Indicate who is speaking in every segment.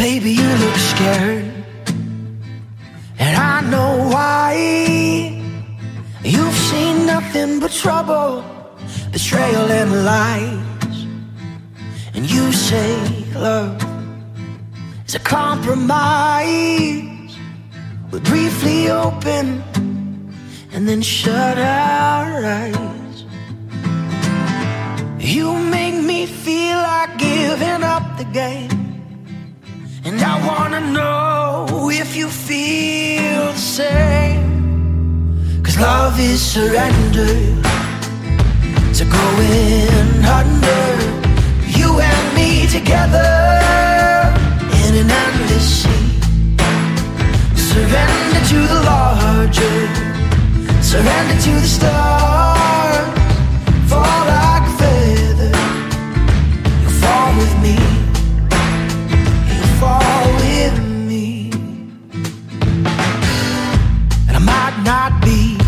Speaker 1: Baby, you look scared. And I know why. You've seen nothing but trouble, betrayal, and lies. And you say love is a compromise. We briefly open and then shut our eyes. You make me feel like giving up the game. And I wanna know if you feel the same. Cause love is surrender to going under. You and me together in an endless sea. Surrender to the larger, surrender to the stars. Not be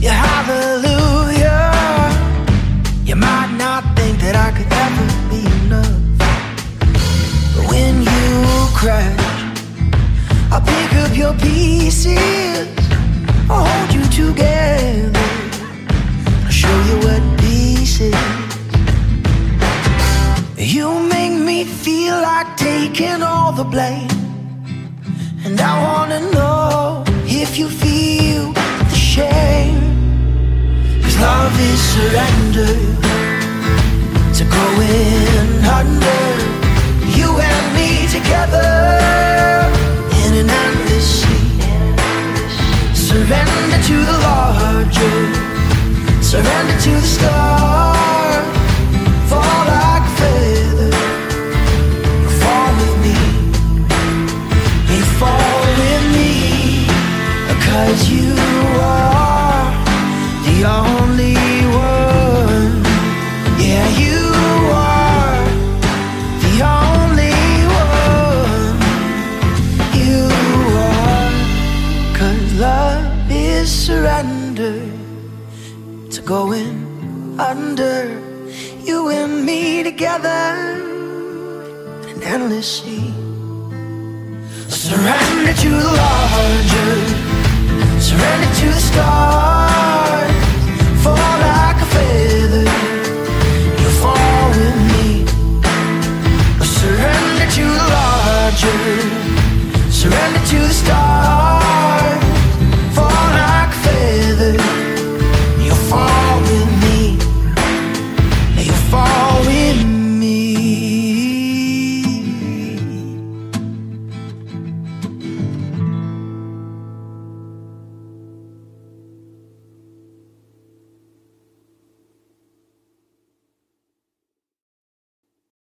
Speaker 1: your hallelujah. You might not think that I could ever be enough. But when you crash, I'll pick up your pieces. I'll hold you together. I'll show you what peace is. You make me feel like taking all the blame. And I wanna know surrender to going under. You and me together in an endless sea. Surrender to the larger, surrender to the stars. Fall like a feather, fall with me. You fall with me, cause you are the only surrender to going under. You and me together in an endless sea. Surrender to the larger, surrender to the stars.